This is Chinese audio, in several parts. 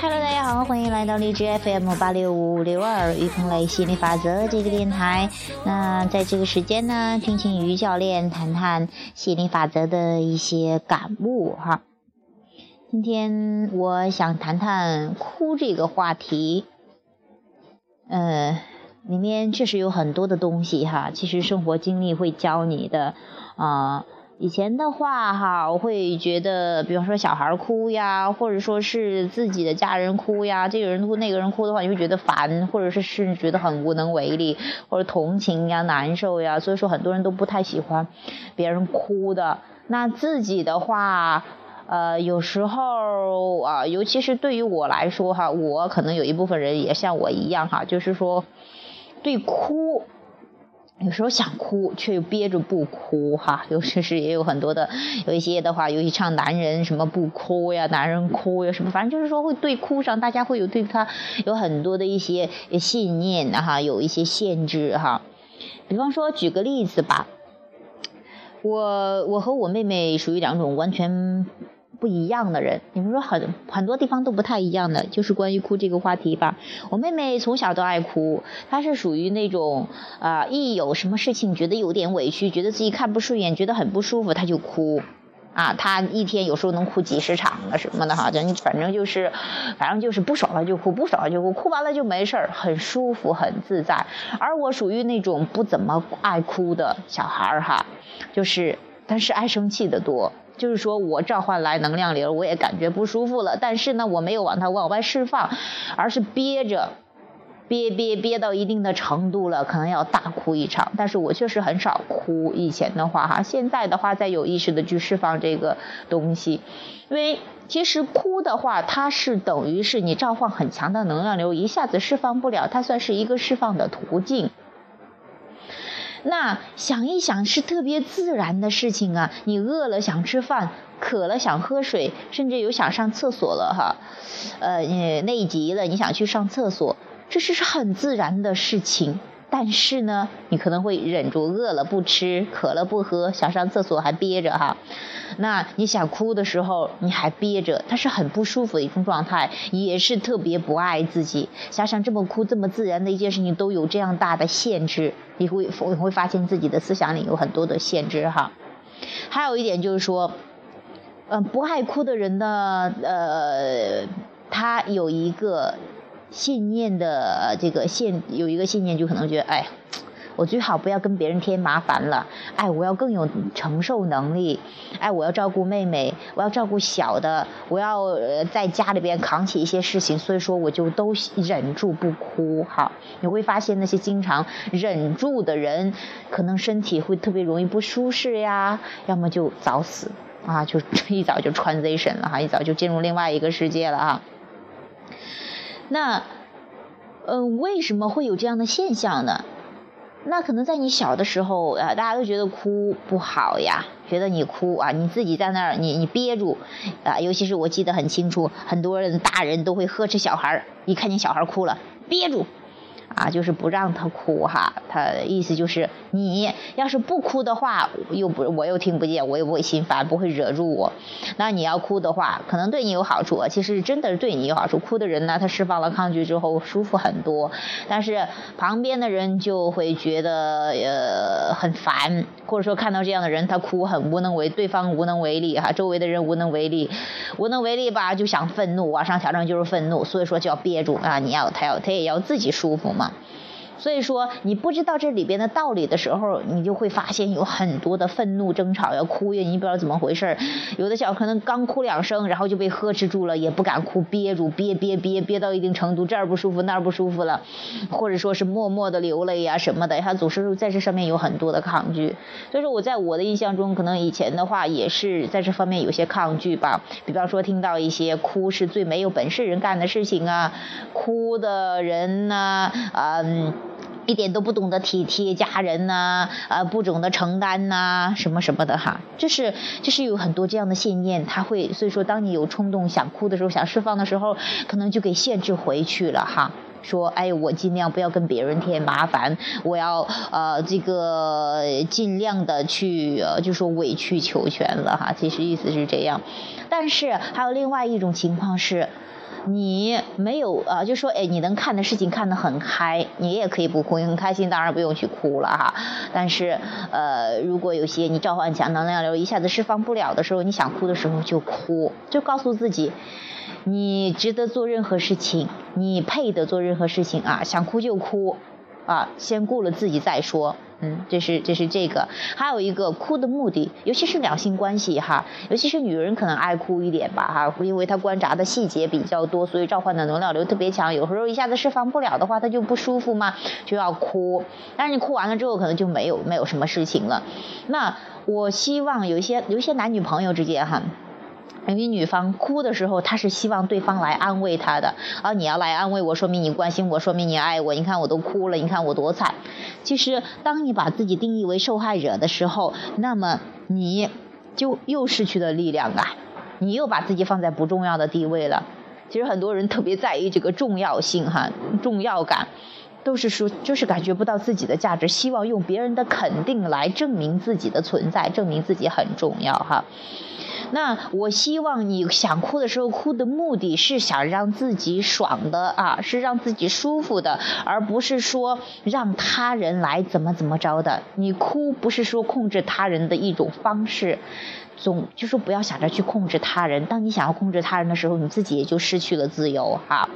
Hello，大家好，欢迎来到荔枝 FM 八六五六二于鹏雷心理法则这个电台。那在这个时间呢，听听于教练谈谈心理法则的一些感悟哈。今天我想谈谈哭这个话题，呃，里面确实有很多的东西哈。其实生活经历会教你的啊。以前的话哈，我会觉得，比方说小孩哭呀，或者说是自己的家人哭呀，这个人哭那个人哭的话，你会觉得烦，或者是甚至觉得很无能为力，或者同情呀、难受呀。所以说很多人都不太喜欢别人哭的。那自己的话。呃，有时候啊，尤其是对于我来说哈，我可能有一部分人也像我一样哈，就是说，对哭，有时候想哭却又憋着不哭哈，尤其是也有很多的，有一些的话，尤其唱男人什么不哭呀，男人哭呀什么，反正就是说会对哭上，大家会有对他有很多的一些信念哈，有一些限制哈。比方说举个例子吧，我我和我妹妹属于两种完全。不一样的人，你们说很很多地方都不太一样的，就是关于哭这个话题吧。我妹妹从小都爱哭，她是属于那种啊，一有什么事情觉得有点委屈，觉得自己看不顺眼，觉得很不舒服，她就哭。啊，她一天有时候能哭几十场啊什么的哈，正反正就是，反正就是不爽了就哭，不爽了就哭，哭完了就没事儿，很舒服很自在。而我属于那种不怎么爱哭的小孩儿哈，就是但是爱生气的多。就是说我召唤来能量流，我也感觉不舒服了，但是呢，我没有往它往外释放，而是憋着，憋憋憋到一定的程度了，可能要大哭一场。但是我确实很少哭，以前的话哈，现在的话再有意识的去释放这个东西，因为其实哭的话，它是等于是你召唤很强的能量流，一下子释放不了，它算是一个释放的途径。那想一想是特别自然的事情啊！你饿了想吃饭，渴了想喝水，甚至有想上厕所了哈，呃，你内急了你想去上厕所，这是是很自然的事情。但是呢，你可能会忍住，饿了不吃，渴了不喝，想上厕所还憋着哈。那你想哭的时候，你还憋着，它是很不舒服的一种状态，也是特别不爱自己。想想这么哭这么自然的一件事情，都有这样大的限制，你会你会发现自己的思想里有很多的限制哈。还有一点就是说，嗯，不爱哭的人呢，呃，他有一个。信念的这个信有一个信念，就可能觉得，哎，我最好不要跟别人添麻烦了，哎，我要更有承受能力，哎，我要照顾妹妹，我要照顾小的，我要在家里边扛起一些事情，所以说我就都忍住不哭，哈，你会发现那些经常忍住的人，可能身体会特别容易不舒适呀，要么就早死啊，就 一早就 transition 了哈，一早就进入另外一个世界了哈。那，嗯，为什么会有这样的现象呢？那可能在你小的时候啊，大家都觉得哭不好呀，觉得你哭啊，你自己在那儿，你你憋住啊，尤其是我记得很清楚，很多人大人都会呵斥小孩儿，一看见小孩哭了，憋住。啊，就是不让他哭哈，他意思就是你要是不哭的话，又不我又听不见，我也不会心烦，不会惹住我。那你要哭的话，可能对你有好处，其实真的是对你有好处。哭的人呢，他释放了抗拒之后舒服很多，但是旁边的人就会觉得呃很烦，或者说看到这样的人他哭很无能为，对方无能为力哈，周围的人无能为力，无能为力吧就想愤怒，往上挑战就是愤怒，所以说就要憋住啊，你要他要他也要自己舒服。嘛。所以说，你不知道这里边的道理的时候，你就会发现有很多的愤怒、争吵、要哭呀，你不知道怎么回事有的小可能刚哭两声，然后就被呵斥住了，也不敢哭，憋住，憋憋憋憋到一定程度，这儿不舒服，那儿不舒服了，或者说是默默的流泪呀什么的，他总是在这上面有很多的抗拒。所以说，我在我的印象中，可能以前的话也是在这方面有些抗拒吧。比方说，听到一些哭是最没有本事人干的事情啊，哭的人呢，嗯。一点都不懂得体贴家人呐，啊，不懂得承担呐，什么什么的哈，就是就是有很多这样的信念，他会所以说，当你有冲动想哭的时候，想释放的时候，可能就给限制回去了哈。说，哎，我尽量不要跟别人添麻烦，我要呃这个尽量的去就说委曲求全了哈。其实意思是这样，但是还有另外一种情况是。你没有啊，就说哎，你能看的事情看得很开，你也可以不哭，你很开心，当然不用去哭了哈。但是呃，如果有些你召唤强能量流一下子释放不了的时候，你想哭的时候就哭，就告诉自己，你值得做任何事情，你配得做任何事情啊，想哭就哭，啊，先顾了自己再说。嗯，这是这是这个，还有一个哭的目的，尤其是两性关系哈，尤其是女人可能爱哭一点吧哈，因为她观察的细节比较多，所以召唤的能量流特别强，有时候一下子释放不了的话，她就不舒服嘛，就要哭，但是你哭完了之后，可能就没有没有什么事情了。那我希望有一些有一些男女朋友之间哈。因为女方哭的时候，她是希望对方来安慰她的，而你要来安慰我，说明你关心我，说明你爱我。你看我都哭了，你看我多惨。其实，当你把自己定义为受害者的时候，那么你就又失去了力量啊，你又把自己放在不重要的地位了。其实很多人特别在意这个重要性哈，重要感，都是说就是感觉不到自己的价值，希望用别人的肯定来证明自己的存在，证明自己很重要哈。那我希望你想哭的时候，哭的目的是想让自己爽的啊，是让自己舒服的，而不是说让他人来怎么怎么着的。你哭不是说控制他人的一种方式，总就说不要想着去控制他人。当你想要控制他人的时候，你自己也就失去了自由哈。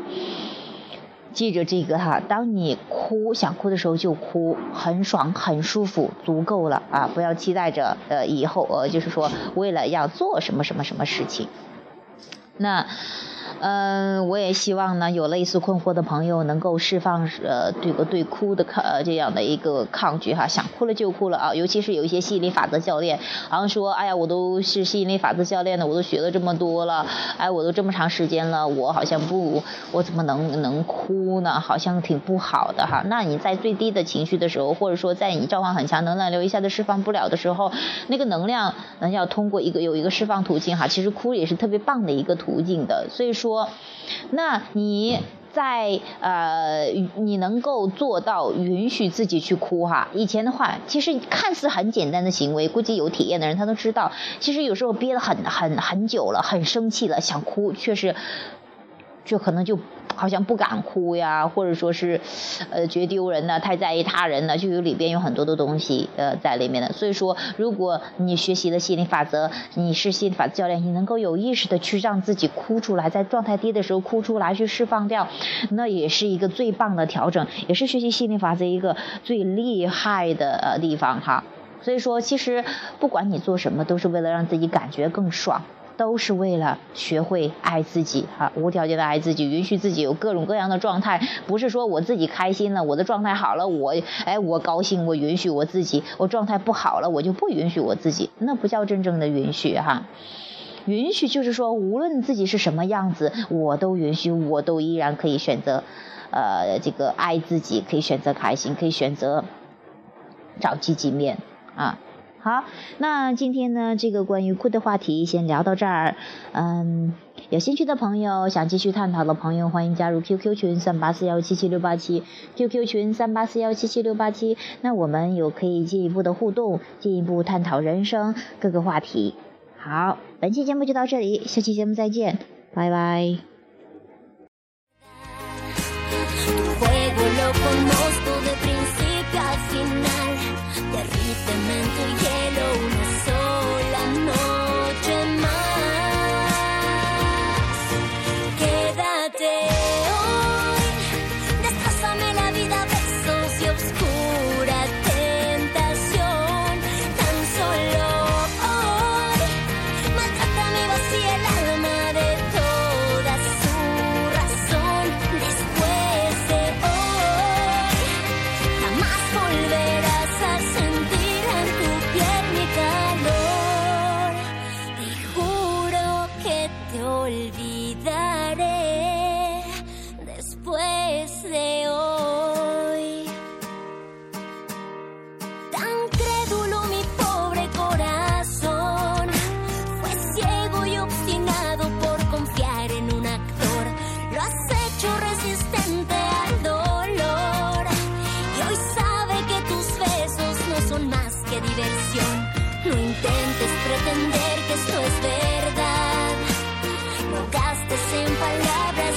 记着这个哈，当你哭想哭的时候就哭，很爽很舒服，足够了啊！不要期待着呃以后呃就是说为了要做什么什么什么事情，那。嗯，我也希望呢，有类似困惑的朋友能够释放呃这个对哭的抗这样的一个抗拒哈，想哭了就哭了啊，尤其是有一些吸引力法则教练，好像说，哎呀，我都是吸引力法则教练的，我都学了这么多了，哎，我都这么长时间了，我好像不，我怎么能能哭呢？好像挺不好的哈。那你在最低的情绪的时候，或者说在你召唤很强能量流一下子释放不了的时候，那个能量能要通过一个有一个释放途径哈，其实哭也是特别棒的一个途径的，所以说。说，那你在呃，你能够做到允许自己去哭哈？以前的话，其实看似很简单的行为，估计有体验的人他都知道，其实有时候憋得很很很久了，很生气了，想哭，却是。就可能就好像不敢哭呀，或者说是，呃，觉得丢人呢，太在意他人呢，就有里边有很多的东西呃在里面的。所以说，如果你学习了心理法则，你是心理法则教练，你能够有意识的去让自己哭出来，在状态低的时候哭出来，去释放掉，那也是一个最棒的调整，也是学习心理法则一个最厉害的呃地方哈。所以说，其实不管你做什么，都是为了让自己感觉更爽。都是为了学会爱自己哈，无条件的爱自己，允许自己有各种各样的状态，不是说我自己开心了，我的状态好了，我哎我高兴，我允许我自己，我状态不好了，我就不允许我自己，那不叫真正的允许哈。允许就是说，无论自己是什么样子，我都允许，我都依然可以选择，呃，这个爱自己，可以选择开心，可以选择找积极面啊。好，那今天呢，这个关于哭的话题先聊到这儿。嗯，有兴趣的朋友，想继续探讨的朋友，欢迎加入 QQ 群三八四幺七七六八七，QQ 群三八四幺七七六八七。那我们有可以进一步的互动，进一步探讨人生各个话题。好，本期节目就到这里，下期节目再见，拜拜。después de hoy. Tan crédulo mi pobre corazón, fue ciego y obstinado por confiar en un actor. Lo has hecho resistente al dolor y hoy sabe que tus besos no son más que diversión. No intentes pretender que esto es verdad, no gastes en palabras